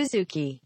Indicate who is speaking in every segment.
Speaker 1: Suzuki.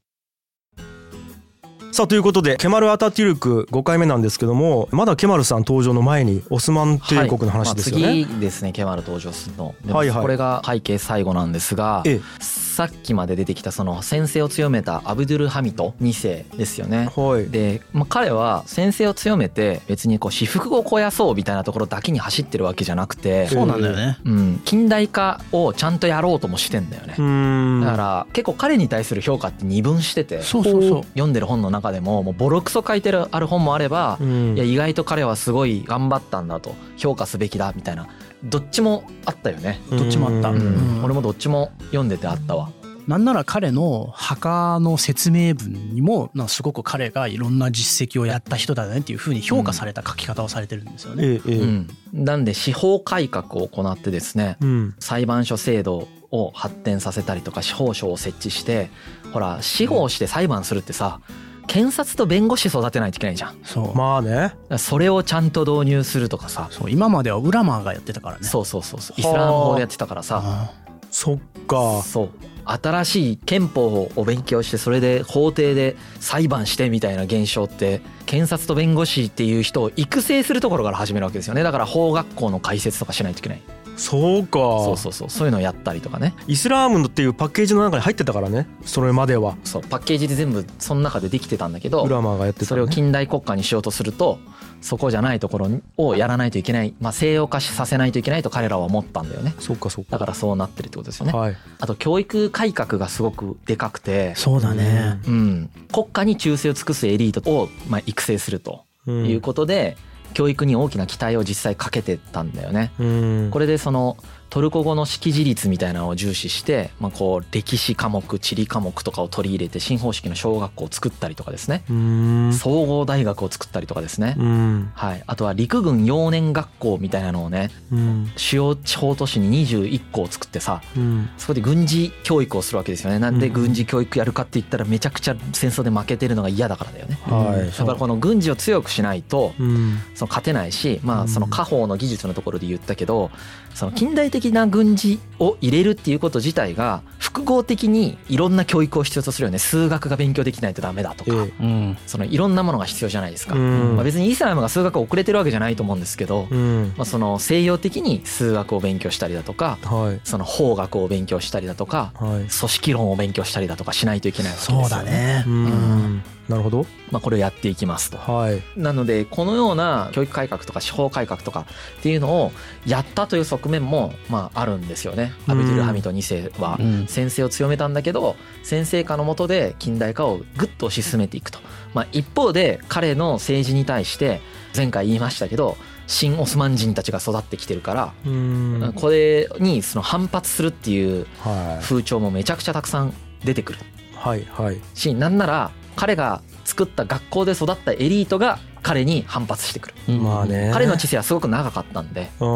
Speaker 2: さあということでケマル・アタテュルク5回目なんですけどもまだケマルさん登場の前にオスマン帝国の話ですよね、
Speaker 3: はいまあ、次ですねケマル登場するの。
Speaker 2: はいはい。
Speaker 3: これが背景最後なんですが、
Speaker 2: え
Speaker 3: さっきまで出てきたその先制を強めたアブドゥル・ハミト2世ですよね。
Speaker 2: えはい。
Speaker 3: で、まあ、彼は先制を強めて別にこう私服を肥やそうみたいなところだけに走ってるわけじゃなくて、
Speaker 4: そうなんだよね。
Speaker 3: うん、近代化をちゃんとやろうともしてんだよね。
Speaker 2: うーん。
Speaker 3: だから結構彼に対する評価って二分してて
Speaker 4: そうそうそう。
Speaker 3: 読んでる本の中でももうボロクソ書いてるある本もあれば
Speaker 2: うん。
Speaker 3: いや意外と彼はすごい頑張ったんだと評価すべきだみたいな。どっちもあったよね、
Speaker 4: どっちもあった。
Speaker 2: うん。
Speaker 4: うん。
Speaker 3: 俺もどっちも読んでてあったわ。
Speaker 4: なんなら彼の墓の説明文にもなすごく彼がいろんな実績をやった人だねっていうふうに評価された書き方をされてるんですよね。
Speaker 3: うん、なんで司法改革を行ってですね
Speaker 2: うん。
Speaker 3: 裁判所制度を発展させたりとか司法省を設置してほら司法して裁判するってさ検察と弁護士育てないといけないじゃん。
Speaker 4: そう。
Speaker 2: まあね。
Speaker 3: それをちゃんと導入するとかさ。
Speaker 4: そう今まではウラマーがやってたからね。
Speaker 3: そうそうそうそう。イスラム法でやってたからさ。
Speaker 4: あ。
Speaker 2: そっか。
Speaker 3: そう。新しい憲法を勉強してそれで法廷で裁判してみたいな現象って検察と弁護士っていう人を育成するところから始めるわけですよね。だから法学校の開設とかしないといけない
Speaker 2: そうか。
Speaker 3: そうそうそうそういうのをやったりとかね。
Speaker 2: イスラームっていうパッケージの中に入ってたからね。それまでは。
Speaker 3: そうパッケージで全部その中でできてたんだけど
Speaker 2: ウラマーがやってた、ね、
Speaker 3: それを近代国家にしようとするとそこじゃないところをやらないといけない、まあ、西洋化させないといけないと彼らは思ったんだよね。
Speaker 2: そっかそっか。
Speaker 3: だからそうなってるってことですよね。
Speaker 2: はい。
Speaker 3: あと教育改革がすごくでかくて
Speaker 4: ーそうだね。
Speaker 3: うん、国家に忠誠を尽くすエリートをまあ育成すると
Speaker 2: うん。
Speaker 3: いうことで、教育に大きな期待を実際かけてたんだよね。
Speaker 2: うん
Speaker 3: これでそのトルコ語の識字率みたいなのを重視して、まあ、こう歴史科目地理科目とかを取り入れて新方式の小学校を作ったりとかですね。
Speaker 2: うん。
Speaker 3: 総合大学を作ったりとかですね、
Speaker 2: うん。
Speaker 3: はい、あとは陸軍幼年学校みたいなのをね
Speaker 2: うん。
Speaker 3: 主要地方都市に21校作ってさ
Speaker 2: うん。
Speaker 3: そこで軍事教育をするわけですよね。なんで
Speaker 2: うん
Speaker 3: 軍事教育やるかって言ったらめちゃくちゃ戦争で負けてるのが嫌だからだよね。
Speaker 2: はい。
Speaker 3: だからこの軍事を強くしないと
Speaker 2: うん。
Speaker 3: その勝てないしま
Speaker 2: うん。
Speaker 3: あその家宝の技術のところで言ったけどその近代的な軍事を入れるっていうこと自体が複合的にいろんな教育を必要とするよね。数学が勉強できないとダメだとか。
Speaker 2: ええ。
Speaker 4: うん。
Speaker 3: そのいろんなものが必要じゃないですか。
Speaker 2: うん。
Speaker 3: まあ別にイスラムが数学遅れてるわけじゃないと思うんですけど
Speaker 2: うん。
Speaker 3: まあその西洋的に数学を勉強したりだとか
Speaker 2: はい。
Speaker 3: その法学を勉強したりだとか
Speaker 2: はい。
Speaker 3: 組織論を勉強したりだとかしないといけないわけですよ
Speaker 4: そうだね。
Speaker 2: うんなるほど。
Speaker 3: まあこれをやっていきますと。
Speaker 2: はい。
Speaker 3: なのでこのような教育改革とか司法改革とかっていうのをやったという側面もまああるんですよね。アブドゥル・ハミド2世は
Speaker 4: うん。
Speaker 3: 先制を強めたんだけど先制下の下で近代化をぐっと推し進めていくと。まあ一方で彼の政治に対して前回言いましたけど新オスマン人たちが育ってきてるから
Speaker 2: うん。
Speaker 3: これにその反発するっていう
Speaker 2: はい。
Speaker 3: 風潮もめちゃくちゃたくさん出てくる。
Speaker 2: はいはい。
Speaker 3: しなんなら彼が作った学校で育ったエリートが彼に反発してくる。
Speaker 4: うん
Speaker 2: まあね
Speaker 3: 彼の知性はすごく長かったんで
Speaker 2: うん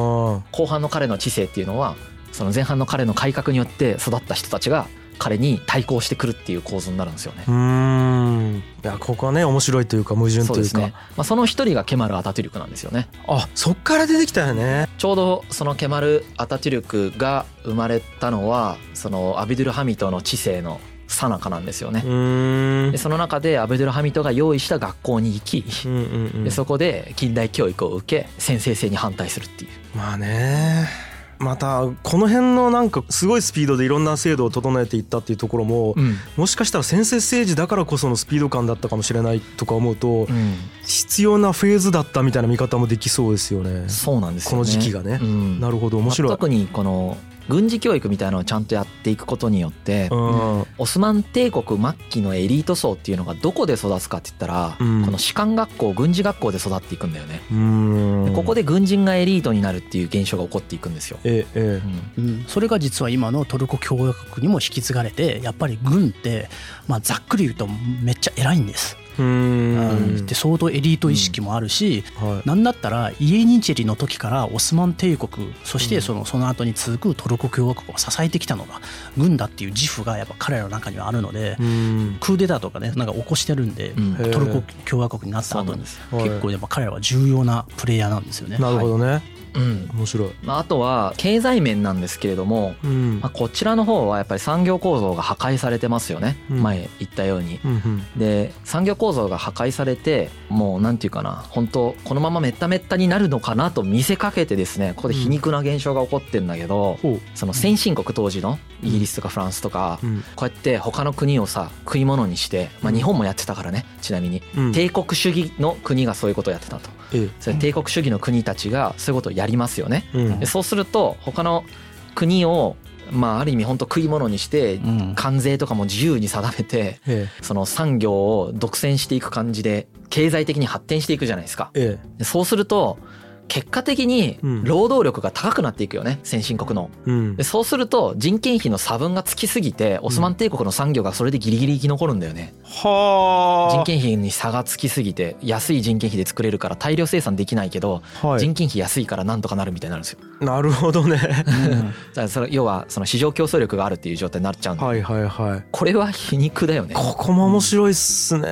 Speaker 3: 後半の彼の知性っていうのはその前半の彼の改革によって育った人たちが彼に対抗してくるっていう構図になるんですよね。
Speaker 2: うんいやここはね面白いというか矛盾というか
Speaker 3: ね。まあその一人がケマル・アタトゥルクなんですよね。
Speaker 2: あそっから出てきたよね
Speaker 3: ちょうどそのケマル・アタトゥルクが生まれたのはそのアビドゥル・ハミトの知性の最中なんですよね。
Speaker 2: うん
Speaker 3: でその中でアビドゥル・ハミトが用意した学校に行き
Speaker 2: うんうんうん
Speaker 3: でそこで近代教育を受け先制制に反対するっていう。
Speaker 2: まあねまたこの辺のなんかすごいスピードでいろんな制度を整えていったっていうところも
Speaker 3: うん
Speaker 2: もしかしたら先制政治だからこそのスピード感だったかもしれないとか思うと
Speaker 3: うん
Speaker 2: 必要なフェーズだったみたいな見方もできそうですよね。
Speaker 3: そうなんですよね。
Speaker 2: この時期がね
Speaker 3: うん
Speaker 2: なるほど面白い。
Speaker 3: まあ特にこの軍事教育みたいなのをちゃんとやっていくことによって、
Speaker 2: うん。
Speaker 3: オスマン帝国末期のエリート層っていうのがどこで育つかって言ったら、
Speaker 2: うん。
Speaker 3: この士官学校軍事学校で育っていくんだよね、
Speaker 2: うん。
Speaker 3: でここで軍人がエリートになるっていう現象が起こっていくんですよ、
Speaker 2: ええ
Speaker 3: うん。
Speaker 4: うん、それが実は今のトルコ共和国にも引き継がれてやっぱり軍って、まあ、ざっくり言うとめっちゃ偉いんです。
Speaker 2: えうん。
Speaker 4: で相当エリート意識もあるし、
Speaker 2: はい。
Speaker 4: なんだったらイエニチェリの時からオスマン帝国そしてそのその後に続くトルコ共和国を支えてきたのが軍だっていう自負がやっぱ彼らの中にはあるので、
Speaker 2: うん。
Speaker 4: クーデターとかねなんか起こしてるんで、トルコ共和国になった後に結構やっぱ彼らは重要なプレイヤーなんですよね。
Speaker 2: なるほどね。
Speaker 3: ううん。
Speaker 2: 面白い。
Speaker 3: まあ、あとは経済面なんですけれども、
Speaker 2: うん。
Speaker 3: まあ、こちらの方はやっぱり産業構造が破壊されてますよね、
Speaker 2: うん。
Speaker 3: 前言ったように。
Speaker 2: うんうん。
Speaker 3: で産業構造が破壊されてもうなんていうかな本当このままめっためったになるのかなと見せかけてですねここで皮肉な現象が起こってんだけど、その先進国当時のイギリスとかフランスとか、
Speaker 2: うん。
Speaker 3: こうやって他の国をさ食い物にして、まあ、日本もやってたからねちなみに、
Speaker 2: うん。
Speaker 3: 帝国主義の国がそういうことをやってたと。
Speaker 2: え
Speaker 3: それ帝国主義の国たちがそういうことをやりますよね。でそうすると他の国をまあある意味本当食い物にして
Speaker 4: うん。
Speaker 3: 関税とかも自由に定めて
Speaker 2: え
Speaker 3: その産業を独占していく感じで経済的に発展していくじゃないですか。そうすると結果的に
Speaker 2: うん。
Speaker 3: 労働力が高くなっていくよね先進国の。
Speaker 2: えうん。
Speaker 3: でそうすると人件費の差分がつきすぎてオスマン帝国の産業がそれでギリギリ生き残るんだよね。
Speaker 2: はあ。
Speaker 3: 人件費に差がつきすぎて安い人件費で作れるから大量生産できないけど
Speaker 2: はい。
Speaker 3: 人件費安いからなんとかなるみたいになるんですよ。
Speaker 2: なるほどね。
Speaker 3: だからそれ要はその市場競争力があるっていう状態になっちゃうんだ。
Speaker 2: はいはいはい。
Speaker 3: これは皮肉だよね。
Speaker 2: ここも面白いっすね。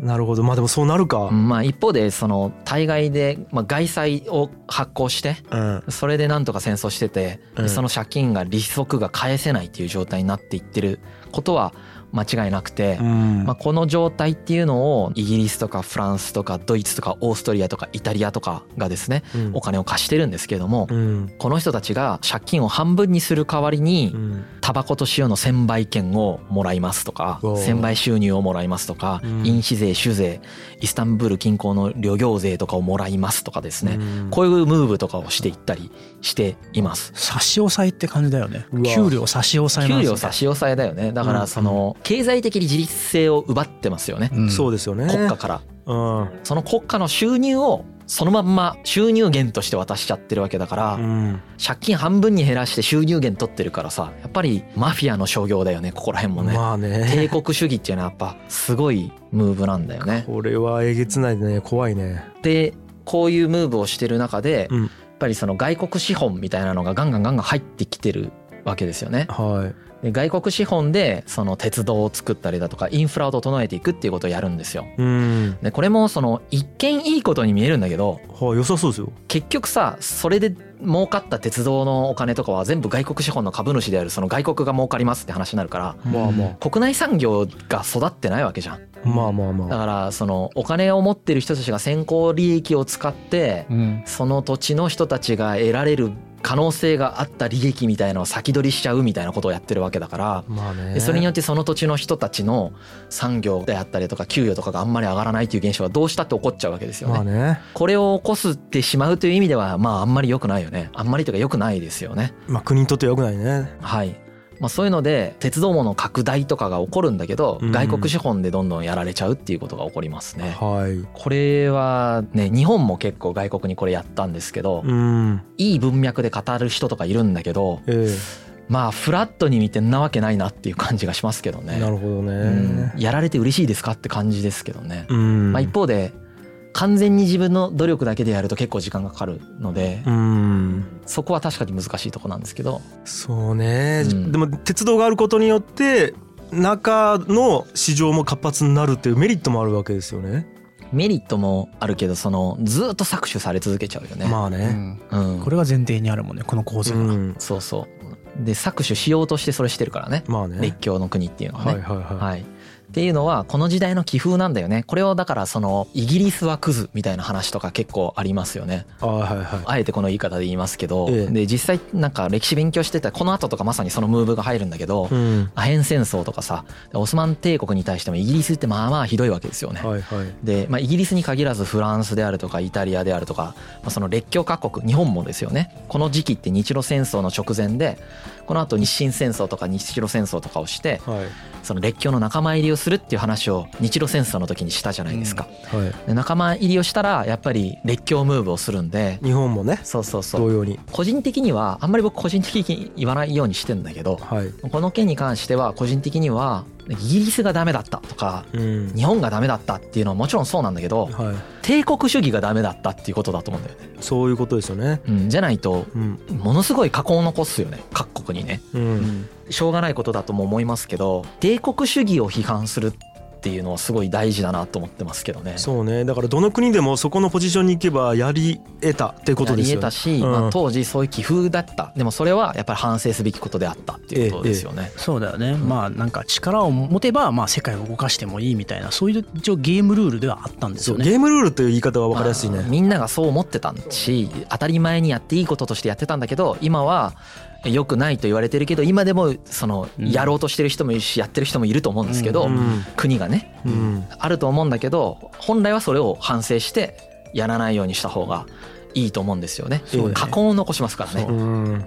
Speaker 2: なるほど。まあでもそうなるか。
Speaker 3: うん。まあ一方でその対外でまあ外債を発行して
Speaker 2: うん。
Speaker 3: それでなんとか戦争してて
Speaker 2: うん。
Speaker 3: でその借金が利息が返せないっていう状態になっていってることは間違いなくて
Speaker 2: うん。
Speaker 3: まあこの状態っていうのをイギリスとかフランスとかドイツとかオーストリアとかイタリアとかがですね
Speaker 2: うん。
Speaker 3: お金を貸してるんですけれども
Speaker 2: うん。
Speaker 3: この人たちが借金を半分にする代わりに
Speaker 2: うん。
Speaker 3: タバコと塩の専売権をもらいますとか専売収入をもらいますとか
Speaker 2: うん。
Speaker 3: 印紙税酒税イスタンブール近郊の旅業税とかをもらいますとかですね
Speaker 2: うん。
Speaker 3: こういうムーブとかをしていったりしています。
Speaker 4: 差し押さえって感じだよね。給料差し押さえ
Speaker 3: 給料差し押さえだよね。だからその経済的に自立性を奪ってますよね。
Speaker 4: うん。
Speaker 2: そうですよね。
Speaker 3: 国家から。
Speaker 2: うん。
Speaker 3: その国家の収入をそのまんま収入源として渡しちゃってるわけだから
Speaker 2: うん。
Speaker 3: 借金半分に減らして収入源取ってるからさやっぱりマフィアの商業だよねここら辺もね。
Speaker 2: まあね。
Speaker 3: 帝国主義っていうのはやっぱすごいムーブなんだよね。
Speaker 2: これはえげつないね。怖いね。
Speaker 3: でこういうムーブをしてる中で
Speaker 2: うん
Speaker 3: ぱりその外国資本みたいなのがガンガンガンガン入ってきてるわけですよね。
Speaker 2: はい
Speaker 3: で外国資本でその鉄道を作ったりだとかインフラを整えていくっていうことをやるんですよ。
Speaker 2: うん
Speaker 3: でこれもその一見いいことに見えるんだけど
Speaker 2: はい良さそうですよ
Speaker 3: 結局さそれで儲かった鉄道のお金とかは全部外国資本の株主であるその外国が儲かりますって話になるから
Speaker 2: まあま
Speaker 3: 国内産業が育ってないわけじゃん。
Speaker 2: あまあまあまあ
Speaker 3: だからそのお金を持ってる人たちが先行利益を使って
Speaker 4: うん
Speaker 3: その土地の人たちが得られる可能性があった利益みたいのを先取りしちゃうみたいなことをやってるわけだから
Speaker 2: まあね
Speaker 3: でそれによってその土地の人たちの産業であったりとか給与とかがあんまり上がらないっていう現象がどうしたって起こっちゃうわけですよね。
Speaker 2: まあね
Speaker 3: これを起こすってしまうという意味ではまああんまり良くないよね。あんまりというか良くないですよね。
Speaker 2: まあ国にとって良くないね
Speaker 3: はい。まあ、そういうので鉄道網の拡大とかが起こるんだけど
Speaker 2: うん。
Speaker 3: 外国資本でどんどんやられちゃうっていうことが起こりますね。
Speaker 2: はい。
Speaker 3: これはね日本も結構外国にこれやったんですけど
Speaker 2: うん。
Speaker 3: いい文脈で語る人とかいるんだけど
Speaker 2: え
Speaker 3: まあフラットに見てんなわけないなっていう感じがしますけどね。
Speaker 2: えなるほど
Speaker 3: うん。
Speaker 2: ね
Speaker 3: やられて嬉しいですかって感じですけどね。
Speaker 2: うん。
Speaker 3: まあ、一方で完全に自分の努力だけでやると結構時間がかかるので
Speaker 2: うん
Speaker 3: そこは確かに難しいとこなんですけど
Speaker 2: そうね、
Speaker 3: うん
Speaker 2: でも鉄道があることによって中の市場も活発になるっていうメリットもあるわけですよね。
Speaker 3: メリットもあるけどそのずっと搾取され続けちゃうよね。
Speaker 2: まあね。
Speaker 4: うん
Speaker 3: うん、
Speaker 4: これが前提にあるもんねこの構図が、
Speaker 2: うん、
Speaker 3: そうそうで搾取しようとしてそれしてるからね
Speaker 2: まあね。
Speaker 3: 列強の国っていうのはね。
Speaker 2: はいはいはい。
Speaker 3: はいっていうのはこの時代の気風なんだよねこれをだからそのイギリスはクズみたいな話とか結構ありますよね
Speaker 2: あはいはい。
Speaker 3: あえてこの言い方で言いますけど、
Speaker 2: ええ
Speaker 3: で実際なんか歴史勉強してたらこの後とかまさにそのムーブが入るんだけど、
Speaker 2: うん。
Speaker 3: アヘン戦争とかさオスマン帝国に対してもイギリスってまあまあひどいわけですよね。
Speaker 2: はいはい。
Speaker 3: で、まあ、イギリスに限らずフランスであるとかイタリアであるとか、まあ、その列強各国日本もですよねこの時期って日露戦争の直前でこの後日清戦争とか日露戦争とかをして
Speaker 2: はい
Speaker 3: その列強の仲間入りをするっていう話を日露戦争の時にしたじゃないですか。
Speaker 2: はい。
Speaker 3: で仲間入りをしたらやっぱり列強ムーブをするんで
Speaker 2: 日本もね
Speaker 3: そうそうそう
Speaker 2: 同様に。
Speaker 3: 個人的にはあんまり僕個人的に言わないようにしてんだけど
Speaker 2: はい。
Speaker 3: この件に関しては個人的にはイギリスがダメだったとか
Speaker 2: うん。
Speaker 3: 日本がダメだったっていうのはもちろんそうなんだけど
Speaker 2: はい。
Speaker 3: 帝国主義がダメだったっていうことだと思うんだよね、
Speaker 2: そういうことですよね。
Speaker 3: うん、じゃないと
Speaker 2: うん。
Speaker 3: ものすごい禍根を残すよね各国にね
Speaker 2: うん。
Speaker 3: しょうがないことだとも思いますけど帝国主義を批判するっっていうのはすごい大事だなと思ってますけどね。
Speaker 2: そうねだからどの国でもそこのポジションに行けばやり得たってことですよね。
Speaker 3: やり得たし、うん、まあ、当時そういう気風だったでもそれはやっぱり反省すべきことであったっていうことですよね。ええ
Speaker 4: そうだよね、うん、まあなんか力を持てばまあ世界を動かしてもいいみたいなそういう一応ゲームルールではあったんですよね。
Speaker 2: ゲームルールという言い方は分かりやすいね。
Speaker 3: みんながそう思ってたし当たり前にやっていいこととしてやってたんだけど今は良くないと言われてるけど今でもそのやろうとしてる人もいるしやってる人もいると思うんですけど国がね。あると思うんだけど本来はそれを反省してやらないようにした方がいいと思うんですよね。過根を残しますからね。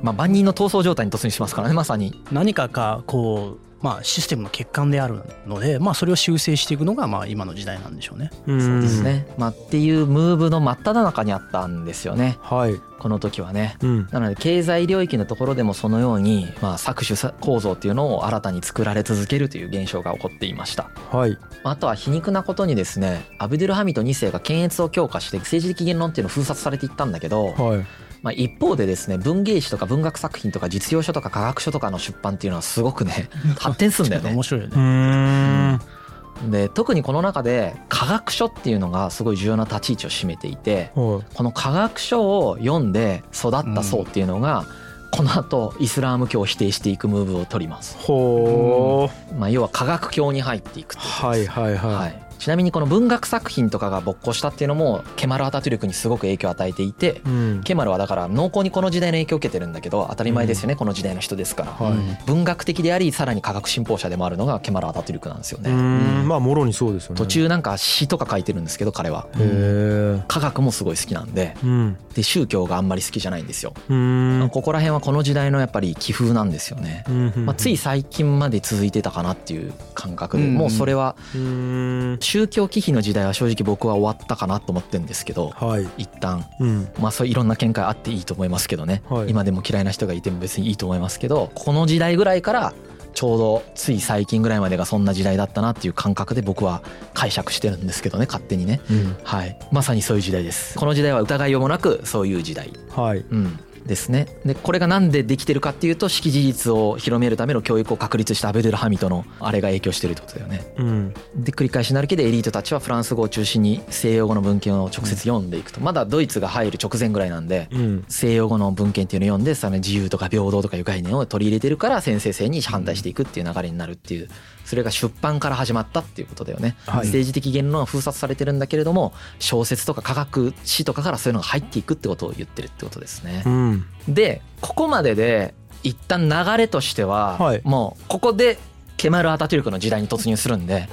Speaker 3: まあ万人の闘争状態に突入しますからねまさに。
Speaker 4: 何かかこうまあ、システムの欠陥であるので、まあ、それを修正していくのがまあ今の時代なんでしょうね。
Speaker 3: うそうですね、まあ、っていうムーブの真っ只中にあったんですよね、はい、この時はね。うん、なので経済領域のところでもそのように、まあ、搾取構造っていうのを新たに作られ続けるという現象が起こっていました。はい、あとは皮肉なことにですねアブデュルハミド2世が検閲を強化して政治的言論っていうのを封殺されていったんだけど。はいまあ、一方でですね文芸誌とか文学作品とか実用書とか科学書とかの出版っていうのはすごくね 発展するんだよね。
Speaker 4: 面白いよね。
Speaker 3: で特にこの中で科学書っていうのがすごい重要な立ち位置を占めていてこの科学書を読んで育った層っていうのが、この後イスラーム教を否定していくムーブを取ります。ほう、まあ、要は科学教に入っていくっていうはいはいはい、はいちなみにこの文学作品とかが勃興したっていうのもケマル・アタトゥルクにすごく影響を与えていて、うん、ケマルはだから濃厚にこの時代の影響を受けてるんだけど当たり前ですよね、うん、この時代の人ですから、はい、文学的でありさらに科学信奉者でもあるのがケマル・アタトゥルクなんですよね。
Speaker 2: まあもろにそうですよね。
Speaker 3: 途中なんか詩とか書いてるんですけど彼は。科学もすごい好きなんで,、で宗教があんまり好きじゃないんですよ。ここら辺はこの時代のやっぱり気風なんですよね。まあ、つい最近まで続いてたかなっていう感覚でもうそれは宗教忌避の時代は正直僕は終わったかなと思ってるんですけど、はい、一旦、うん、まあそういろんな見解あっていいと思いますけどね、はい、今でも嫌いな人がいても別にいいと思いますけどこの時代ぐらいからちょうどつい最近ぐらいまでがそんな時代だったなっていう感覚で僕は解釈してるんですけどね勝手にね、うん、はい。まさにそういう時代です。この時代は疑いようもなくそういう時代。はい、うんですね。でこれが何でできてるかっていうと識事実を広めるための教育を確立したアベドゥル・ハミトのあれが影響してるってことだよね。うん、で繰り返しになるけどエリートたちはフランス語を中心に西洋語の文献を直接読んでいくと、まだドイツが入る直前ぐらいなんで、うん、西洋語の文献っていうのを読んでさらに自由とか平等とかいう概念を取り入れてるから先生性に反対していくっていう流れになるっていうそれが出版から始まったっていうことだよね、はい、政治的言論は封殺されてるんだけれども小説とか科学史とかからそういうのが入っていくってことを言ってるってことですね。うん、でここまでで一旦流れとしては、もうここでケマル・アタトゥルクの時代に突入するんで、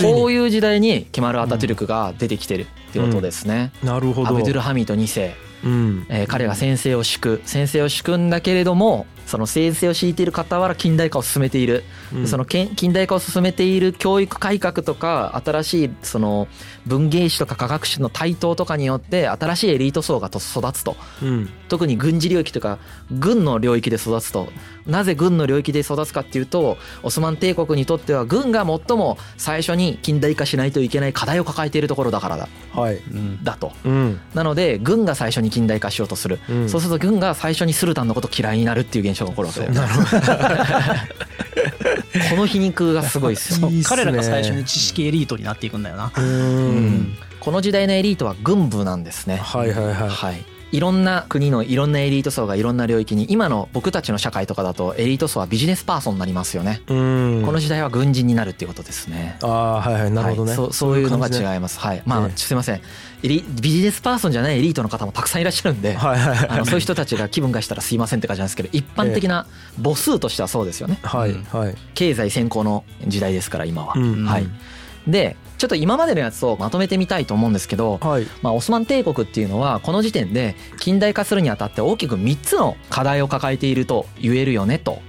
Speaker 3: こういう時代にケマル・アタトゥルクが出てきてるってことですね。
Speaker 2: うん、なるほど。
Speaker 3: アブドゥル・ハミド2世、うん。えー、彼が先生を敷く。先生を敷くんだけれどもその先生を敷いている傍ら近代化を進めている、うん、その近代化を進めている教育改革とか新しいその文芸史とか科学史の台頭とかによって新しいエリート層が育つと、うん、特に軍事領域とか軍の領域で育つと。なぜ軍の領域で育つかっていうとオスマン帝国にとっては軍が最も最初に近代化しないといけない課題を抱えているところだからだ,、はい、だと、うん、なので軍が最初に近代化しようとする、そうすると軍が最初にスルタンのこと嫌いになるっていう現象象が起こるわけだよ、ね、この皮肉がすごいですよ
Speaker 4: 彼らが最初に知識エリートになっていくんだよな。うん。
Speaker 3: この時代のエリートは軍部なんですね。はいはいはい、はいいろんな国のいろんなエリート層がいろんな領域に今の僕たちの社会とかだとエリート層はビジネスパーソンになりますよね。この時代は軍人になるっていうことですね。
Speaker 2: ああはいはいなるほどね、はい、
Speaker 3: そそういうのが違います。はい。まあ、えすいません。ビジネスパーソンじゃないエリートの方もたくさんいらっしゃるんで、はいはいはい、あのそういう人たちが気分がしたらすいませんって感じなんですけど一般的な母数としてはそうですよね、はいはい、経済先行の時代ですから今は、うん。うん、はいでちょっと今までのやつをまとめてみたいと思うんですけど、はい、まあ、オスマン帝国っていうのはこの時点で近代化するにあたって大きく3つの課題を抱えていると言えるよねと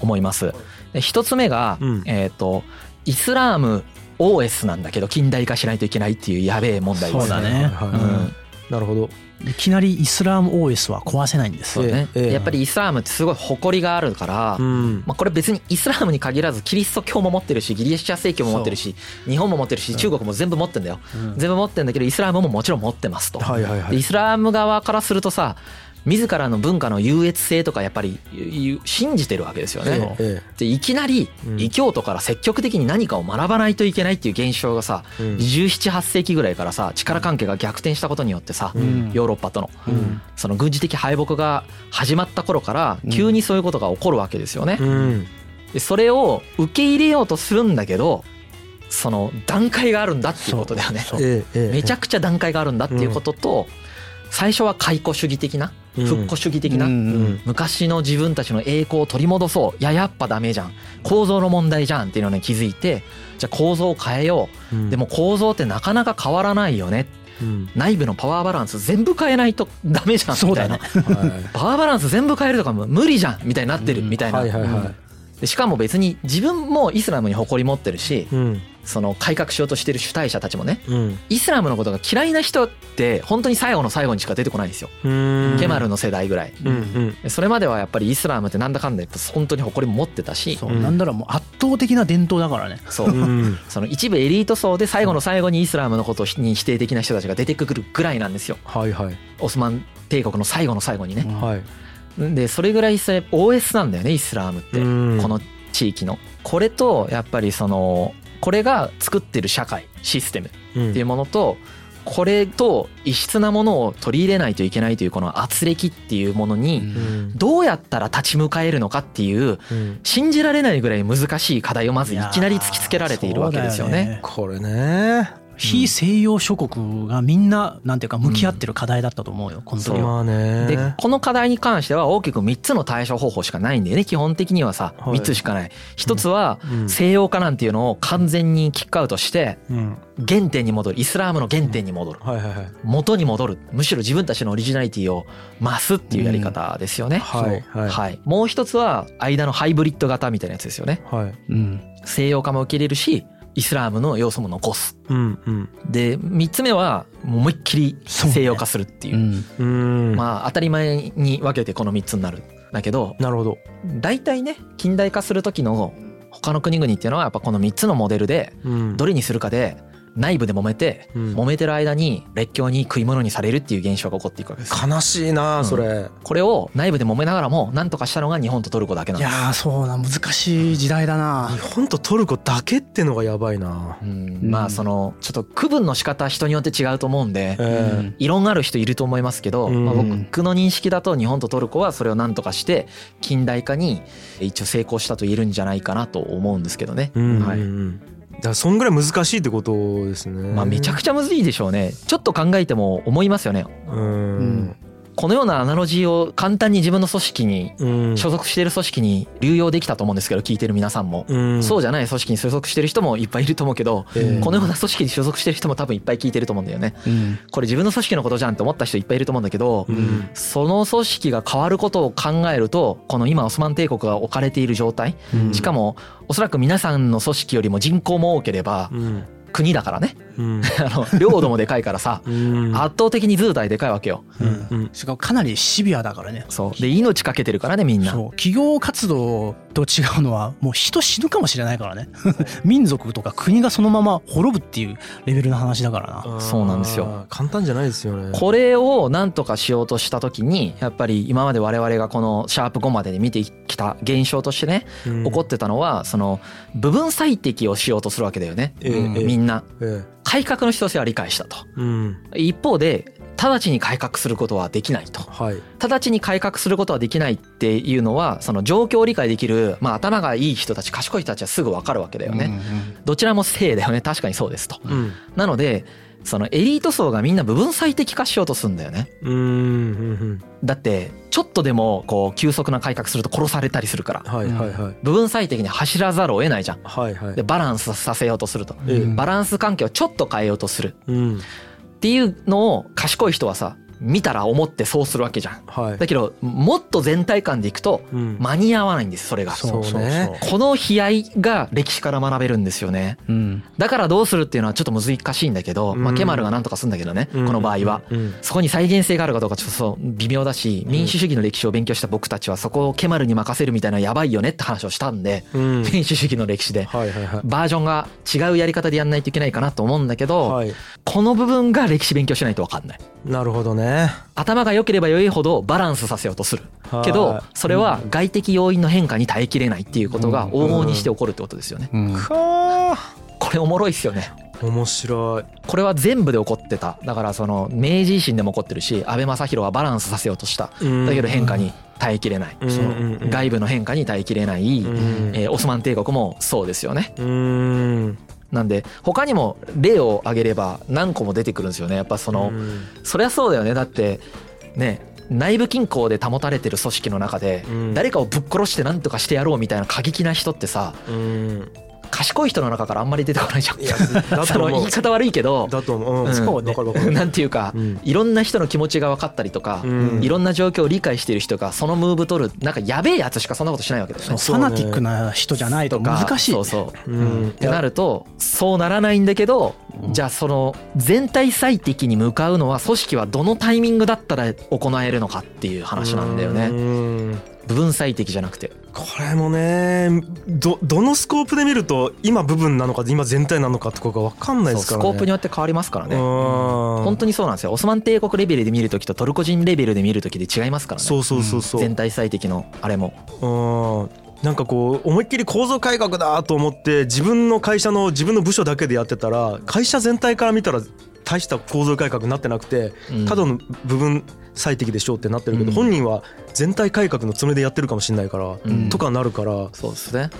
Speaker 3: 思います。で1つ目が、うん、えーと、イスラーム OS なんだけど近代化しないといけないっていうやべえ問題ですね。そうだね、
Speaker 2: うん、なるほど。
Speaker 4: いきなりイスラーム OS は壊せないんです。よ
Speaker 3: ね、ええ、やっぱりイスラームってすごい誇りがあるから、うん、まあ、これ別にイスラームに限らずキリスト教も持ってるしギリシャ正教も持ってるし日本も持ってるし中国も全部持ってんだよ、うん、全部持ってんだけどイスラームももちろん持ってますと、はいはいはい、イスラーム側からするとさ自らの文化の優越性とかやっぱりゆ信じてるわけですよね。
Speaker 2: え
Speaker 3: でいきなり
Speaker 2: うん。
Speaker 3: 異教徒から積極的に何かを学ばないといけないっていう現象がさ
Speaker 2: えうん。
Speaker 3: 1718世紀ぐらいからさ力関係が逆転したことによってさ
Speaker 2: うん。
Speaker 3: ヨーロッパとの
Speaker 2: うん。
Speaker 3: その軍事的敗北が始まった頃から急にそういうことが起こるわけですよね。
Speaker 2: うん。
Speaker 3: でそれを受け入れようとするんだけどその段階があるんだっていうことだよね。めちゃくちゃ段階があるんだっていうことと最初は解雇主義的な
Speaker 2: うん
Speaker 3: 復古主義的な？昔の自分たちの栄光を取り戻そう。いややっぱダメじゃん。構造の問題じゃんっていうのに気づいてじゃあ構造を変えよ
Speaker 2: う。
Speaker 3: でも構造ってなかなか変わらないよね。
Speaker 2: うん。
Speaker 3: 内部のパワーバランス全部変えないとダメじゃんみたいな。パワーバランス全部変えるとかも無理じゃんみたいになってるみたいな。しかも別に自分もイスラムに誇り持ってるし
Speaker 2: うん
Speaker 3: その改革しようとしてる主体者たちもね
Speaker 2: うん。
Speaker 3: イスラムのことが嫌いな人って本当に最後の最後にしか出てこないんですよ。
Speaker 2: うん。
Speaker 3: ケマルの世代ぐらい。
Speaker 2: うんうん。
Speaker 3: でそれまではやっぱりイスラムってなんだかんだ本当に誇りも持ってたし
Speaker 4: そう。なんだろうもう圧倒的な伝統だからね。
Speaker 3: そう。
Speaker 2: うん。
Speaker 3: その一部エリート層で最後の最後にイスラムのことに否定的な人たちが出てくるぐらいなんですよ。
Speaker 2: はいはい。
Speaker 3: オスマン帝国の最後の最後にね。
Speaker 2: はい。
Speaker 3: でそれぐらいそれ OS なんだよねイスラムって。
Speaker 2: うん。
Speaker 3: この地域の。これとやっぱりそのこれが作ってる社会システム
Speaker 2: うん。
Speaker 3: っていうものとこれと異質なものを取り入れないといけないというこの圧力っていうもの
Speaker 4: う
Speaker 3: に
Speaker 2: うん。
Speaker 3: どうやったら立ち向かえるのかっていう
Speaker 2: うん。
Speaker 3: 信じられないぐらい難しい課題をまずいきなり突きつけられているわけですよ
Speaker 4: そうだ
Speaker 3: ね。
Speaker 2: これね
Speaker 4: 非西洋諸国がみんななんていうか向き合ってる課題だったと思うよ本当に。
Speaker 2: まあね。
Speaker 3: でこの課題に関しては大きく3つの対処方法しかないんだよね基本的にはさ
Speaker 2: はい。
Speaker 3: 3つしかない。1つは
Speaker 2: うん。
Speaker 3: 西洋化なんていうのを完全にキックアウトして
Speaker 2: うん。
Speaker 3: 原点に戻るイスラームの原点に戻る。元に戻る。むしろ自分たちのオリジナリティを増すっていうやり方ですよね。
Speaker 2: はい、
Speaker 3: もう一つは間のハイブリッド型みたいなやつですよね。
Speaker 2: はい。
Speaker 4: うん。
Speaker 3: 西洋化も受け入れるしイスラームの要素も残す。
Speaker 2: うんうん。
Speaker 3: で3つ目はもう思いっきり西洋化するっていう。
Speaker 4: うん。
Speaker 2: うん。
Speaker 3: まあ当たり前に分けてこの3つになる。んだけど
Speaker 2: なるほど。
Speaker 3: 大体ね近代化する時の他の国々っていうのはやっぱこの3つのモデルで
Speaker 2: うん。
Speaker 3: どれにするかで内部で揉めて
Speaker 2: うん。
Speaker 3: 揉めてる間に列強に食い物にされるっていう現象が起こっていくわけです。
Speaker 2: 悲しいなそれ。
Speaker 3: これを内部で揉めながらも何とかしたのが日本とトルコだけなんです。
Speaker 4: いやーそうな難しい時代だな。
Speaker 2: 日本とトルコだけってのがやばいな。
Speaker 3: うん。まあそのちょっと区分の仕方人によって違うと思うんで
Speaker 2: え
Speaker 3: 異論ある人いると思いますけど、
Speaker 2: うん。
Speaker 3: まあ僕の認識だと日本とトルコはそれを何とかして近代化に一応成功したと言えるんじゃないかなと思うんですけどね。はい。
Speaker 2: うんうんだからそんぐらい難しいってことですね
Speaker 3: まあめちゃくちゃむずいでしょうね。ちょっと考えても思いますよね。
Speaker 2: うん
Speaker 3: このようなアナロジーを簡単に自分の組織に
Speaker 2: うん。
Speaker 3: 所属している組織に流用できたと思うんですけど聞いてる皆さんも。
Speaker 2: うん。
Speaker 3: そうじゃない組織に所属してる人もいっぱいいると思うけど、
Speaker 2: ええ
Speaker 3: このような組織に所属してる人も多分いっぱい聞いてると思うんだよね。
Speaker 4: うん。
Speaker 3: これ自分の組織のことじゃんって思った人いっぱいいると思うんだけど、
Speaker 2: うん。
Speaker 3: その組織が変わることを考えるとこの今オスマン帝国が置かれている状態
Speaker 2: うん。
Speaker 3: しかもおそらく皆さんの組織よりも人口も多ければ
Speaker 2: うん。
Speaker 3: 国だからね
Speaker 2: うん。
Speaker 3: あの領土もでかいからさ
Speaker 2: うん。
Speaker 3: 圧倒的に図体でかいわけよ。
Speaker 4: うん。
Speaker 2: うん。
Speaker 4: しかもかなりシビアだからね。
Speaker 3: そう。で命かけてるからねみんな。
Speaker 4: そう。企業活動と違うのはもう人死ぬかもしれないからね。民族とか国がそのまま滅ぶっていうレベルの話だからな。
Speaker 3: そうなんですよ。
Speaker 2: 簡単じゃないですよね。
Speaker 3: これを何とかしようとした時にやっぱり今まで我々がこのシャープ5までで見てきた現象としてね
Speaker 2: うん。
Speaker 3: 起こってたのはその部分最適をしようとするわけだよね。
Speaker 2: ええ。
Speaker 4: うん
Speaker 2: ええ
Speaker 3: みんな
Speaker 2: え
Speaker 3: 改革の必要性は理解したと。
Speaker 2: えうん。
Speaker 3: 一方で直ちに改革することはできないと。
Speaker 2: はい。
Speaker 3: 直ちに改革することはできないっていうのはその状況を理解できる、まあ、頭がいい人たち賢い人たちはすぐ分かるわけだよね、どちらも正だよね。確かにそうですと。
Speaker 2: うん。
Speaker 3: なのでそのエリート層がみんな部分最適化しようとするんだよね。
Speaker 2: うんうん
Speaker 3: だってちょっとでもこう急速な改革すると殺されたりするから。
Speaker 2: うんはいはいはい。
Speaker 3: 部分最適に走らざるを得ないじゃん。
Speaker 2: はいはい。
Speaker 3: でバランスさせようとすると。
Speaker 2: ええ。
Speaker 3: バランス関係をちょっと変えようとする。
Speaker 2: うん。
Speaker 3: っていうのを賢い人はさ見たら思ってそうするわけじゃん。
Speaker 2: はい。
Speaker 3: だけどもっと全体感でいくと
Speaker 2: うん。
Speaker 3: 間に合わないんですそれが。
Speaker 2: そうね。
Speaker 3: この悲哀が歴史から学べるんですよね。
Speaker 4: うん。
Speaker 3: だからどうするっていうのはちょっと難しいんだけど、まあ、
Speaker 2: うん。
Speaker 3: ケマルが何とかするんだけどね、
Speaker 2: うん。
Speaker 3: この場合は。
Speaker 2: うん。
Speaker 3: そこに再現性があるかどうかちょっとそう微妙だし民主主義の歴史を勉強した僕たちはそこをケマルに任せるみたいなやばいよねって話をしたんで
Speaker 2: うん。
Speaker 3: 民主主義の歴史で。
Speaker 2: はいはいはい。
Speaker 3: バージョンが違うやり方でやんないといけないかなと思うんだけど
Speaker 2: はい。
Speaker 3: この部分が歴史勉強しないと分かんない。
Speaker 2: なるほどね。
Speaker 3: 頭が良ければ良いほどバランスさせようとする。けど
Speaker 2: はい
Speaker 3: それは外的要因の変化に耐えきれないっていうことが往々にして起こるってことですよね。
Speaker 4: うん。
Speaker 2: か
Speaker 3: これおもろいっすよね。
Speaker 2: ー面白い。
Speaker 3: これは全部で起こってた。だからその明治維新でも起こってるし安倍正弘はバランスさせようとした。だけど変化に耐えきれない。
Speaker 2: うん
Speaker 3: その
Speaker 2: うん。うん
Speaker 3: 外部の変化に耐えきれない。
Speaker 2: うん。
Speaker 3: えーオスマン帝国もそうですよね。
Speaker 2: うーん
Speaker 3: なんで他にも例を挙げれば何個も出てくるんですよね。やっぱその
Speaker 2: うん。
Speaker 3: そりゃそうだよね。だってね内部均衡で保たれてる組織の中で
Speaker 2: うん。
Speaker 3: 誰かをぶっ殺して何とかしてやろうみたいな過激な人ってさ
Speaker 2: うん
Speaker 3: 賢い人の中からあんまり出てこないじゃん。
Speaker 2: いやだ
Speaker 3: そ
Speaker 2: と思う。
Speaker 3: の言い方悪いけど。
Speaker 2: だと思う、
Speaker 3: うん。
Speaker 2: そうね。わかるわかる。
Speaker 3: なんていうか
Speaker 2: うん。
Speaker 3: いろんな人の気持ちが分かったりとか
Speaker 2: うん。
Speaker 3: いろんな状況を理解している人がそのムーブ取るなんかやべえやつしかそんなことしないわけだよね。
Speaker 4: ファナティックな人じゃないと難しい、
Speaker 3: そうそう。
Speaker 2: うん。
Speaker 3: ってなるとそうならないんだけどじゃあその全体最適に向かうのは組織はどのタイミングだったら行えるのかっていう話なんだよ
Speaker 2: う
Speaker 3: ね
Speaker 2: ん
Speaker 3: 部分最適じゃなくて。
Speaker 2: これもねどどのスコープで見ると今部分なのか今全体なのかとが分かんないですからね。
Speaker 3: コープによって変わりますからね。
Speaker 2: 本
Speaker 3: 本当にそうなんですよ。オスマン帝国レベルで見るときとトルコ人レベルで見るときで違いますからね。
Speaker 2: そうそうそうそう、
Speaker 3: 全体最適のあれも。
Speaker 2: うん。なんかこう思いっきり構造改革だと思って自分の会社の自分の部署だけでやってたら会社全体から見たら大した構造改革になってなくて
Speaker 3: うん。
Speaker 2: ただの部分最適でしょうってなってるけど
Speaker 3: うん。
Speaker 2: 本人は全体改革のつもりでやってるかもしれないから
Speaker 3: うん。
Speaker 2: とかなるから
Speaker 3: そうですね。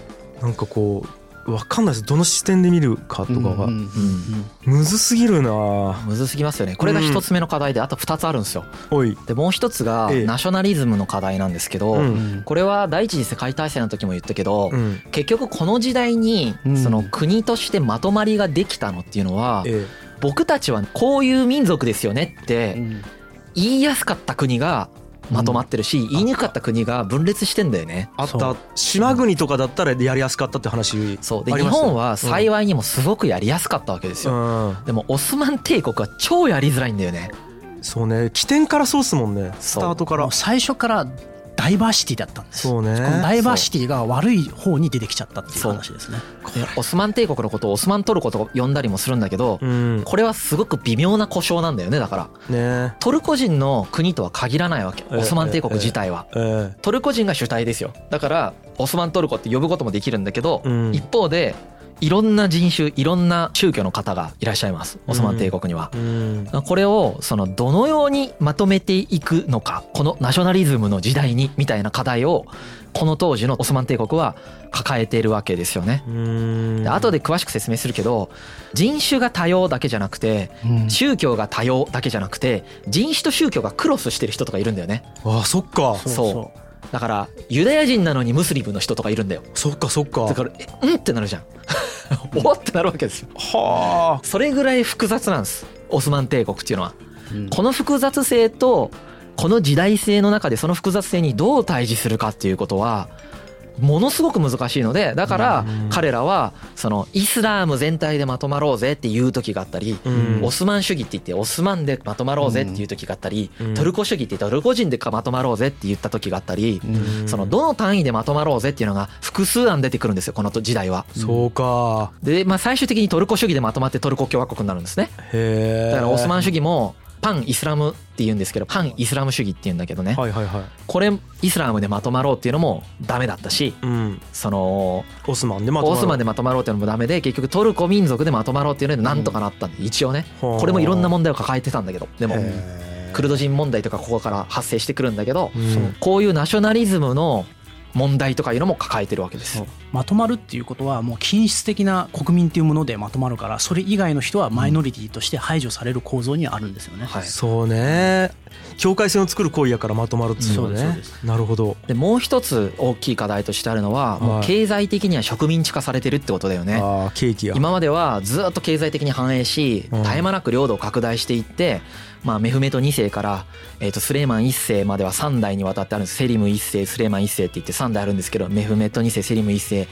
Speaker 2: なんかこう分かんないです。どの視点で見るかとかが
Speaker 4: うん
Speaker 3: うん
Speaker 2: むずすぎるな。
Speaker 3: むずすぎますよね。これが一つ目の課題であと二つあるんですよ。
Speaker 2: おい。
Speaker 3: でもう一つが
Speaker 2: ええ。
Speaker 3: ナショナリズムの課題なんですけど、
Speaker 2: うん。
Speaker 4: うん
Speaker 3: これは第一次世界大戦の時も言ったけど、
Speaker 2: うん。
Speaker 3: 結局この時代に
Speaker 4: うん。
Speaker 3: その国としてまとまりができたのっていうのは
Speaker 2: え
Speaker 3: 僕たちはこういう民族ですよねっ
Speaker 4: う
Speaker 3: て
Speaker 4: ん。
Speaker 3: 言いやすかった国がまとまってるし言いにくかった国が分裂してんだよね。
Speaker 2: あった。島国とかだったらやりやすかったって話
Speaker 3: そう。で日本は幸いにもすごくやりやすかったわけですよ。
Speaker 2: うん。
Speaker 3: でもオスマン帝国は超やりづらいんだよね。
Speaker 2: そうね。起点からそうっすもんね。スタートから。
Speaker 4: 最初からダイバーシティだったんです。
Speaker 2: そうね。
Speaker 4: このダイバーシティが悪い方に出てきちゃったっていう話ですね。
Speaker 3: でオスマン帝国のことをオスマントルコと呼んだりもするんだけど
Speaker 2: うん。
Speaker 3: これはすごく微妙な故障なんだよねだから。
Speaker 2: ね。
Speaker 3: トルコ人の国とは限らないわけ
Speaker 2: ええ
Speaker 3: オスマン帝国自体は。
Speaker 2: え。
Speaker 3: トルコ人が主体ですよ。だからオスマントルコって呼ぶこともできるんだけど、
Speaker 2: うん。
Speaker 3: 一方でいろんな人種いろんな宗教の方がいらっしゃいます。オスマン帝国には。
Speaker 2: え。うん。
Speaker 3: これをそのどのようにまとめていくのかこのナショナリズムの時代にみたいな課題をこの当時のオスマン帝国は抱えているわけですよね。
Speaker 2: うん。
Speaker 3: で後で詳しく説明するけど人種が多様だけじゃなくて
Speaker 4: うん。
Speaker 3: 宗教が多様だけじゃなくて人種と宗教がクロスしてる人とかいるんだよね。
Speaker 2: あそっか。
Speaker 4: そう。
Speaker 3: そう
Speaker 4: そ
Speaker 3: だからユダヤ人なのにムスリムの人とかいるんだよ。
Speaker 2: そっかそっか。
Speaker 3: だからえうん？ってなるじゃん。おってなるわけですよ。
Speaker 2: は
Speaker 3: それぐらい複雑なんです。オスマン帝国っていうのは。
Speaker 4: ううん。
Speaker 3: この複雑性とこの時代性の中でその複雑性にどう対峙するかっていうことはものすごく難しいのでだから
Speaker 2: うん。
Speaker 3: 彼らはそのイスラーム全体でまとまろうぜっていう時があったり
Speaker 2: うん。
Speaker 3: オスマン主義って言ってオスマンでまとまろうぜっていう時があったり
Speaker 2: うん。
Speaker 3: トルコ主義って言ってトルコ人でまとまろうぜって言った時があったり
Speaker 4: うん。
Speaker 3: そのどの単位でまとまろうぜっていうのが複数案出てくるんですよこの時代は。
Speaker 2: そうか。
Speaker 3: で、まあ、最終的にトルコ主義でまとまってトルコ共和国になるんですね。だからオスマン主義もパンイスラムって言うんですけどパンイスラム主義って言うんだけどね。
Speaker 2: はいはいはい。
Speaker 3: これイスラムでまとまろうっていうのもダメだったし
Speaker 2: うん。
Speaker 3: その
Speaker 2: オスマンでまとまる
Speaker 3: オスマンでまとまろうっていうのもダメで結局トルコ民族でまとまろうっていうのでなんとかなったんで一応ね。
Speaker 2: はあ
Speaker 3: これもいろんな問題を抱えてたんだけどでもクルド人問題とかここから発生してくるんだけど
Speaker 2: うん。
Speaker 3: こういうナショナリズムの問題とかいうのも抱えてるわけです。
Speaker 4: まとまるっていうことはもう均質的な国民っていうものでまとまるからそれ以外の人はマイノリティとして排除される構造にはあるんですよね。
Speaker 3: はい。
Speaker 2: そうね境界線を作る行為やからまとまるっていうのねなるほど。
Speaker 3: でもう一つ大きい課題としてあるのはもう経済的には植民地化されてるってことだよね。
Speaker 2: ああケーキや。
Speaker 3: 今まではずっと経済的に繁栄し
Speaker 2: うん。
Speaker 3: 絶え間なく領土を拡大していって、まあ、メフメト2世から、えー、とスレイマン1世までは3代にわたってあるんです。セリム1世スレイマン1世って言って3代あるんですけどメフメト2世セリム1世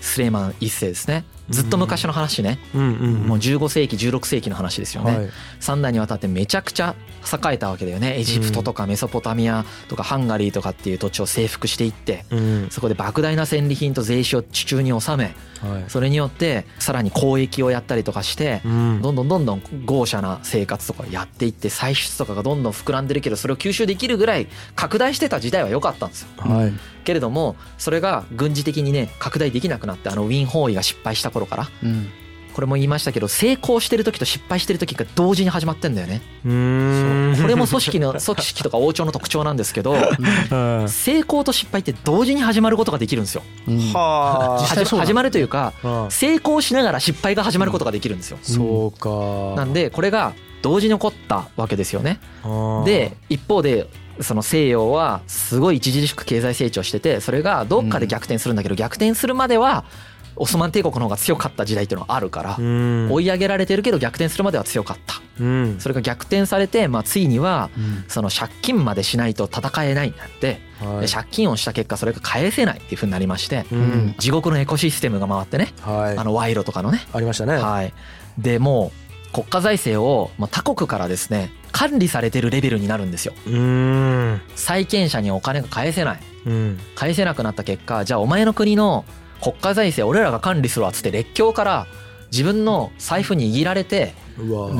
Speaker 3: スレイマン1世ですねずっと昔の話ね。
Speaker 2: うんうん
Speaker 3: もう15世紀16世紀の話ですよね、
Speaker 2: はい。
Speaker 3: 3代にわたってめちゃくちゃ栄えたわけだよね。エジプトとかメソポタミアとかハンガリーとかっていう土地を征服していって
Speaker 2: うん。
Speaker 3: そこで莫大な戦利品と税収を地中に納め
Speaker 2: はい。
Speaker 3: それによってさらに交易をやったりとかして
Speaker 2: うん。
Speaker 3: どんどんどんどん豪奢な生活とかやっていって歳出とかがどんどん膨らんでるけどそれを吸収できるぐらい拡大してた時代は良かったんですよ。
Speaker 2: はい
Speaker 3: けれどもそれが軍事的にね拡大できなくなってあのウィン包囲が失敗した頃から。
Speaker 4: うん。
Speaker 3: これも言いましたけど成功してる時と失敗してる時が同時に始まってんだよね。
Speaker 2: うーん。
Speaker 3: これも組織の 組織とか王朝の特徴なんですけど
Speaker 2: は
Speaker 3: 成功と失敗って同時に始まることができるんですよ。始まるというか
Speaker 2: あ
Speaker 3: 成功しながら失敗が始まることができるんですよ。
Speaker 2: そうか。
Speaker 3: なんでこれが同時に起こったわけですよね。で一方でその西洋はすごい著しく経済成長しててそれがどっかで逆転するんだけど逆転するまではオスマン帝国の方が強かった時代っていうのはあるから
Speaker 2: うん。
Speaker 3: 追い上げられてるけど逆転するまでは強かった。
Speaker 2: うん
Speaker 3: それが逆転されてまあついには
Speaker 4: うん。
Speaker 3: その借金までしないと戦えないになって。借金をした結果それが返せないっていう風になりまして
Speaker 2: うん。
Speaker 3: 地獄のエコシステムが回ってね
Speaker 2: はい。
Speaker 3: あの賄賂とかのね。
Speaker 2: ありましたね。
Speaker 3: はい。でもう国家財政をまあ他国からですね管理されてるレベルになるんですよ。
Speaker 2: うーん。
Speaker 3: 債権者にお金が返せない。
Speaker 2: うん。
Speaker 3: 返せなくなった結果じゃあお前の国の国家財政俺らが管理するわっつって列強から自分の財布に握られて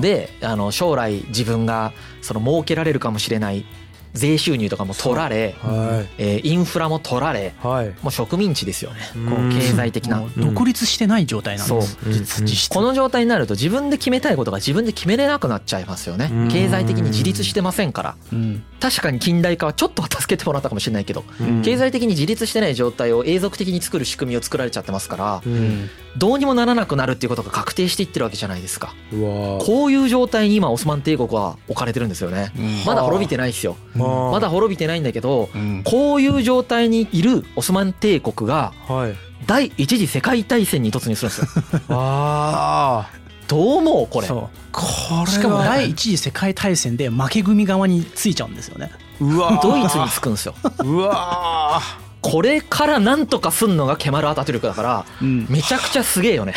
Speaker 3: であの将来自分がその儲けられるかもしれない税収入とかも取られ、
Speaker 2: は
Speaker 3: えーインフラも取られ
Speaker 2: いはい。
Speaker 3: もう植民地ですよね。
Speaker 2: うん。
Speaker 3: この経済的な。
Speaker 4: 独立してない状態なんです。
Speaker 2: そう。
Speaker 4: 実実質。
Speaker 3: この状態になると自分で決めたいことが自分で決めれなくなっちゃいますよね。
Speaker 2: うん。
Speaker 3: 経済的に自立してませんから。
Speaker 4: うん
Speaker 3: 確かに近代化はちょっとは助けてもらったかもしれないけど
Speaker 2: うん。
Speaker 3: 経済的に自立してない状態を永続的に作る仕組みを作られちゃってますから
Speaker 2: うん
Speaker 3: どうにもならなくなるっていうことが確定していってるわけじゃないですか。
Speaker 2: うわ
Speaker 3: こういう状態に今オスマン帝国は置かれてるんですよね。
Speaker 4: うん。
Speaker 3: まだ滅びてないですよ。ま
Speaker 2: ま
Speaker 3: だ滅びてないんだけど
Speaker 4: うん。
Speaker 3: こういう状態にいるオスマン帝国が
Speaker 2: はい。
Speaker 3: 第一次世界大戦に突入するんですよ。
Speaker 2: あ
Speaker 3: どう思うこれ？
Speaker 4: そ
Speaker 2: これ
Speaker 4: うしかも第一次世界大戦で負け組側についちゃうんですよね。
Speaker 2: うわ
Speaker 3: ドイツにつくんですよ。
Speaker 2: うわ
Speaker 3: これからなんとかすんのがケマル・アタトゥルクだから
Speaker 4: うん。
Speaker 3: めちゃくちゃすげえよね。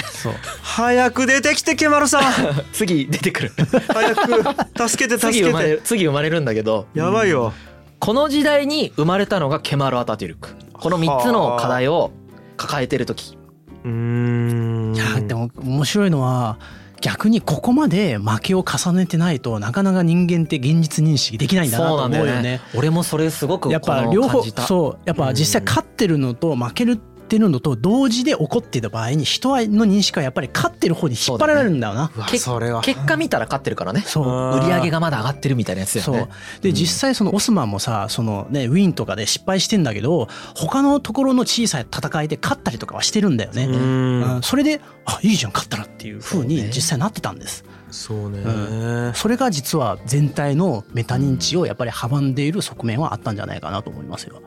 Speaker 2: 早く出てきてケマルさん。
Speaker 3: 次出てくる。
Speaker 2: 早く助けて助
Speaker 3: 次生
Speaker 2: けて
Speaker 3: まれる次生まれるんだけど
Speaker 2: やばいよ。
Speaker 3: この時代に生まれたのがケマル・アタトゥルクこの3つの課題を抱えてる時。
Speaker 2: うーん
Speaker 4: いやでも面白いのは逆にここまで負けを重ねてないとなかなか人間って現実認識できないんだなと思うよね。
Speaker 3: 俺もそれすごく
Speaker 4: やっぱ両方そう。やっぱ実際勝ってるのと負けるってるのと同時で起こっていた場合に人の認識はやっぱり勝ってる方に引っ張られるんだよな。
Speaker 2: それは。
Speaker 3: 結果見たら勝ってるからね。
Speaker 4: そう。
Speaker 3: 売り上げがまだ上がってるみたいなやつだよね。
Speaker 4: で実際そのオスマンもさそのねウィーンとかで失敗してんだけど他のところの小さい戦いで勝ったりとかはしてるんだよね。
Speaker 2: う
Speaker 4: うん。
Speaker 2: ん
Speaker 4: それであいいじゃん勝ったらっていう風に
Speaker 3: そうね。
Speaker 4: 実際なってたんです。
Speaker 2: そうね。
Speaker 4: うそれが実は全体のメタ認知をやっぱり阻んでいる側面はあったんじゃないかなと思いますよ。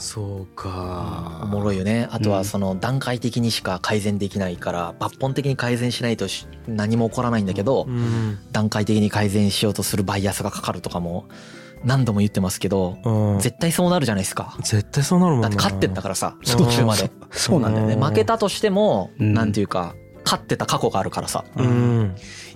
Speaker 2: そうか。
Speaker 3: おもろいよね。あと
Speaker 4: うん。
Speaker 3: はその段階的にしか改善できないから抜本的に改善しないとし何も起こらないんだけど
Speaker 2: うん。
Speaker 3: 段階的に改善しようとするバイアスがかかるとかも何度も言ってますけど
Speaker 2: うん。
Speaker 3: 絶対そうなるじゃないですか。
Speaker 2: 絶対そうなるもんな
Speaker 3: だって勝ってんだからさ途中まで。
Speaker 4: そうなんだよね。
Speaker 2: うん。
Speaker 3: 負けたとしても
Speaker 4: うん。
Speaker 3: なんていうか勝ってた過去があるからさ。
Speaker 2: うん。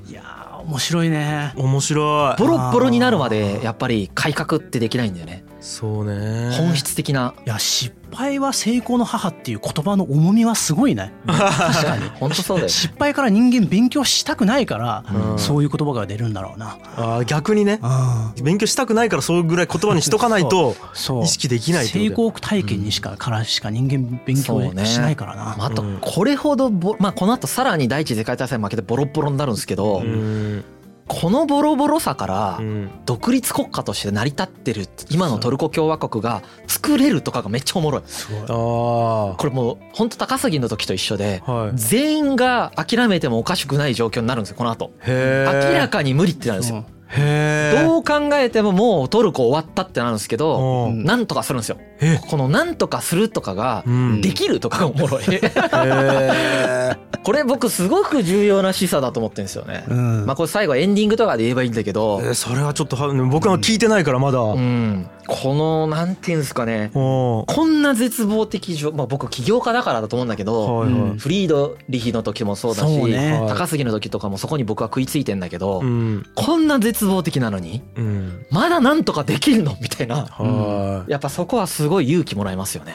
Speaker 4: いやー面白いね。
Speaker 2: 面白い。
Speaker 3: ボロッボロになるまでやっぱり改革ってできないんだよね
Speaker 2: そうね。
Speaker 3: 本質的な。い
Speaker 4: や失敗は成功の母っていう言葉の重みはすごいね。確かに。
Speaker 3: 本当そうだよね。
Speaker 4: 失敗から人間勉強したくないから、
Speaker 2: うん。
Speaker 4: そういう言葉が出るんだろうな。
Speaker 2: あー逆にね。
Speaker 4: あ
Speaker 2: 勉強したくないからそうぐらい言葉にしとかないと
Speaker 4: そう。
Speaker 2: 意識できない
Speaker 4: 成功体験にしかからしか人間勉強しないからな。
Speaker 3: まああと
Speaker 2: うん
Speaker 3: これほどボまあこの後さらに第一次世界大戦負けてボロッボロになるんですけど
Speaker 2: うん
Speaker 3: このボロボロさから
Speaker 2: うん。
Speaker 3: 独立国家として成り立ってる今のトルコ共和国が作れるとかがめっちゃおもろい。
Speaker 4: すごい。
Speaker 2: あ
Speaker 3: これもう本当高杉の時と一緒で
Speaker 2: あはい。
Speaker 3: 全員が諦めてもおかしくない状況になるんですよこの後。
Speaker 2: へえ
Speaker 3: 明らかに無理ってなるんですよどう考えてももうトルコ終わったってなるんですけど
Speaker 2: うん。
Speaker 3: なんとかするんですよ。
Speaker 2: え。
Speaker 3: このなんとかするとかが
Speaker 2: うん。
Speaker 3: できるとかがおもろい。これ僕すごく重要な示唆だと思ってるんですよね。
Speaker 4: うん。
Speaker 3: まあこれ最後エンディングとかで言えばいいんだけど。
Speaker 2: えーそれはちょっとは僕は聞いてないからまだ。
Speaker 3: うんこのなんていうんですかね。
Speaker 2: お
Speaker 3: こんな絶望的状まあ僕起業家だからだと思うんだけど、
Speaker 2: はいはい。
Speaker 3: フリードリヒの時もそうだし高杉の時とかもそこに僕は食いついてんだけど、
Speaker 2: うん。
Speaker 3: こんな絶望的なのに
Speaker 2: うん。
Speaker 3: まだなんとかできるの？みたいな。
Speaker 2: はい。
Speaker 3: やっぱそこはすごい勇気もらえますよね。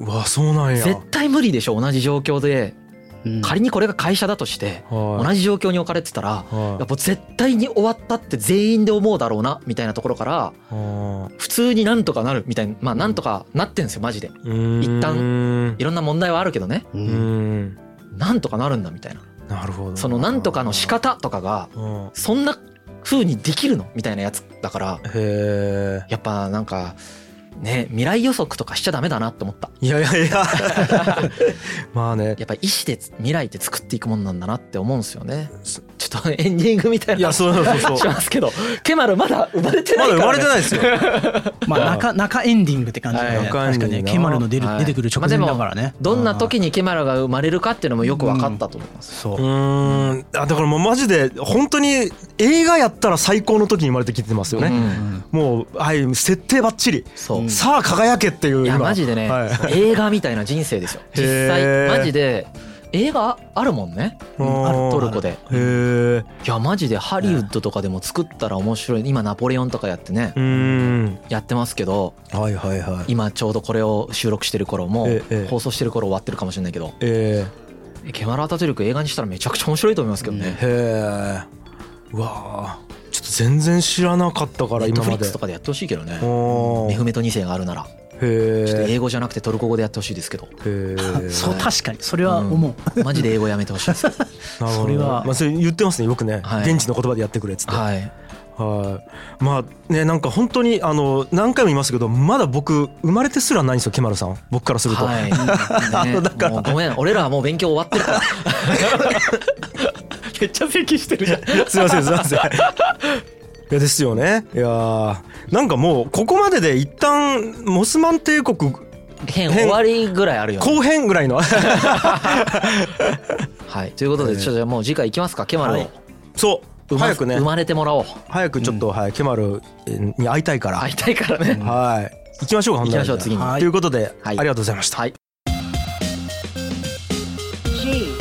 Speaker 2: うわそうなんや。
Speaker 3: 絶対無理でしょ？同じ状況で
Speaker 4: うん
Speaker 3: 仮にこれが会社だとして
Speaker 2: はい。
Speaker 3: 同じ状況に置かれてたら
Speaker 2: はい。
Speaker 3: やっぱ絶対に終わったって全員で思うだろうなみたいなところから
Speaker 2: あ
Speaker 3: 普通になんとかなるみたいなまあなんとかなってんですよマジで。
Speaker 2: ー
Speaker 3: 一旦。
Speaker 2: うん
Speaker 3: いろんな問題はあるけどね。なんとかなるんだみたいな。
Speaker 2: なるほど。
Speaker 3: そのなんとかの仕方とかがそんな風にできるの？みたいなやつだから
Speaker 2: え
Speaker 3: やっぱなんかね未来予測とかしちゃダメだなって思った。
Speaker 2: いやいやいや。まあね。
Speaker 3: やっぱ意思で未来って作っていくもんなんだなって思うんですよねちょっとエンディングみたいな
Speaker 2: いやそうそうそう。
Speaker 3: し
Speaker 2: そう
Speaker 3: ますけど。ケマルまだ生まれてな
Speaker 2: まだ
Speaker 3: いから、ね、
Speaker 2: 生まれてないですよ。
Speaker 4: まあ中中エンディングって感じで、
Speaker 3: はい。
Speaker 4: 確か
Speaker 2: 中エンディングな
Speaker 4: ね。ケマルの出る
Speaker 3: はい。
Speaker 4: 出てくる直前だからね。
Speaker 3: どんな時にケマルが生まれるかっていうのもよく分かったと思います、
Speaker 4: そう。
Speaker 2: うーん。あだからもうマジで本当に映画やったら最高の時に生まれてきてますよね、
Speaker 3: うん。
Speaker 2: もうはい設定ばっちり
Speaker 3: そう、い
Speaker 2: さあ輝けっていう
Speaker 3: や
Speaker 2: 今
Speaker 3: マジでね、
Speaker 2: はい。
Speaker 3: 映画みたいな人生ですよ。実際。マジで映画あるもんね。
Speaker 2: うん
Speaker 3: あるトルコで。
Speaker 2: へえ
Speaker 3: いやマジでハリウッドとかでも作ったら面白い。今ナポレオンとかやってね。やってますけど
Speaker 2: はいはいはい。
Speaker 3: 今ちょうどこれを収録してる頃も
Speaker 2: ええ
Speaker 3: 放送してる頃終わってるかもしれないけど
Speaker 2: え
Speaker 3: ケマラ・アタトゥルク映画にしたらめちゃくちゃ面白いと思いますけど
Speaker 2: ー、
Speaker 3: ね。
Speaker 2: へえうわー。ちょっと全然知らなかったから
Speaker 3: ネット
Speaker 2: 今まで
Speaker 3: フリックスとかでやってほしいけどね。メフメト2世があるなら。
Speaker 2: へ
Speaker 3: ちょっと
Speaker 2: え
Speaker 3: 英語じゃなくてトルコ語でやってほしいですけど。
Speaker 4: そう確かに。それは思う、
Speaker 3: マジで英語やめてほしいです。
Speaker 4: それは。
Speaker 2: まあそれ言ってますねよくね、
Speaker 3: はい。
Speaker 2: 現地の言葉でやってくれっつって。
Speaker 3: はい。
Speaker 2: はい。まあねなんか本当にあの何回も言いますけどまだ僕生まれてすらないんですよケマルさん。僕からすると、
Speaker 3: はい、ね、
Speaker 2: だから。
Speaker 3: ごめん。俺らはもう勉強終わってるから。めっちゃ咳してるじゃん。
Speaker 2: すいませんすいませんいやですよね。いやーなんかもうここまでで一旦モスマン帝国
Speaker 3: 編終わりぐらいあるよね。
Speaker 2: 後編ぐらいの。
Speaker 3: はい。ということでちょっとじゃあもう次回いきますかケマルを、
Speaker 2: はい。そう。早くね。
Speaker 3: 生まれてもらおう。
Speaker 2: 早くちょっと、はいケマルに会いたいから、
Speaker 3: 会いたいからね、
Speaker 2: はい。行きましょうか
Speaker 3: 行きましょう次に。
Speaker 2: ということで、
Speaker 3: はい。
Speaker 2: ありがとうございました、
Speaker 3: はい。
Speaker 1: G.